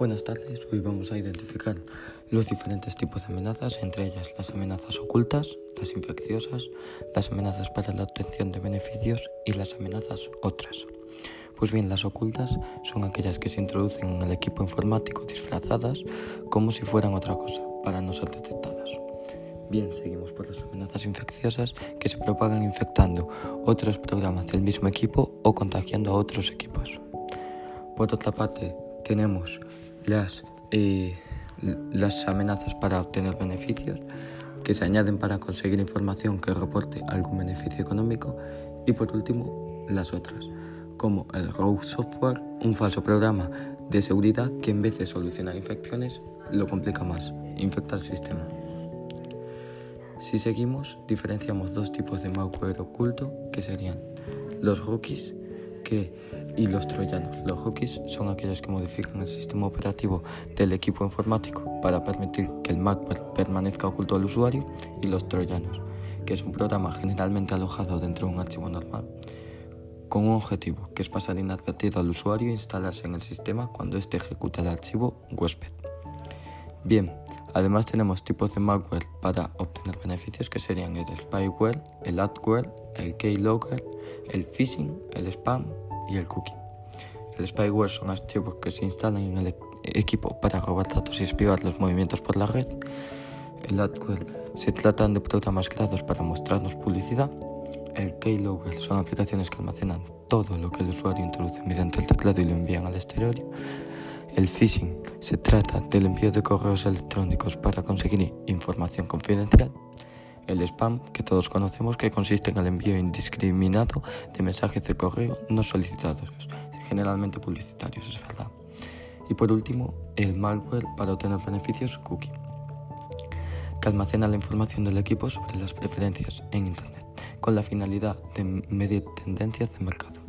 Buenas tardes, hoy vamos a identificar los diferentes tipos de amenazas, entre ellas las amenazas ocultas, las infecciosas, las amenazas para la obtención de beneficios y las amenazas otras. Pues bien, las ocultas son aquellas que se introducen en el equipo informático disfrazadas como si fueran otra cosa, para no ser detectadas. Bien, seguimos por las amenazas infecciosas que se propagan infectando otros programas del mismo equipo o contagiando a otros equipos. Por otra parte, tenemos las, eh, las amenazas para obtener beneficios que se añaden para conseguir información que reporte algún beneficio económico y por último las otras, como el Rogue Software, un falso programa de seguridad que en vez de solucionar infecciones lo complica más, infecta el sistema. Si seguimos, diferenciamos dos tipos de malware oculto que serían los rookies y los troyanos. Los hookies son aquellos que modifican el sistema operativo del equipo informático para permitir que el malware permanezca oculto al usuario y los troyanos, que es un programa generalmente alojado dentro de un archivo normal con un objetivo, que es pasar inadvertido al usuario e instalarse en el sistema cuando éste ejecuta el archivo huésped. Bien, además tenemos tipos de malware para obtener beneficios que serían el spyware, el adware, el keylogger, el phishing, el spam y el cookie. El spyware son archivos que se instalan en el e-, equipo para robar datos y espiar los movimientos por la red. El adware se tratan de programas creados para mostrarnos publicidad. El keylogger son aplicaciones que almacenan todo lo que el usuario introduce mediante el teclado y lo envían al exterior. El phishing se trata del envío de correos electrónicos para conseguir información confidencial el spam, que todos conocemos, que consiste en el envío indiscriminado de mensajes de correo no solicitados, generalmente publicitarios, es verdad. Y por último, el malware para obtener beneficios cookie, que almacena la información del equipo sobre las preferencias en Internet, con la finalidad de medir tendencias de mercado.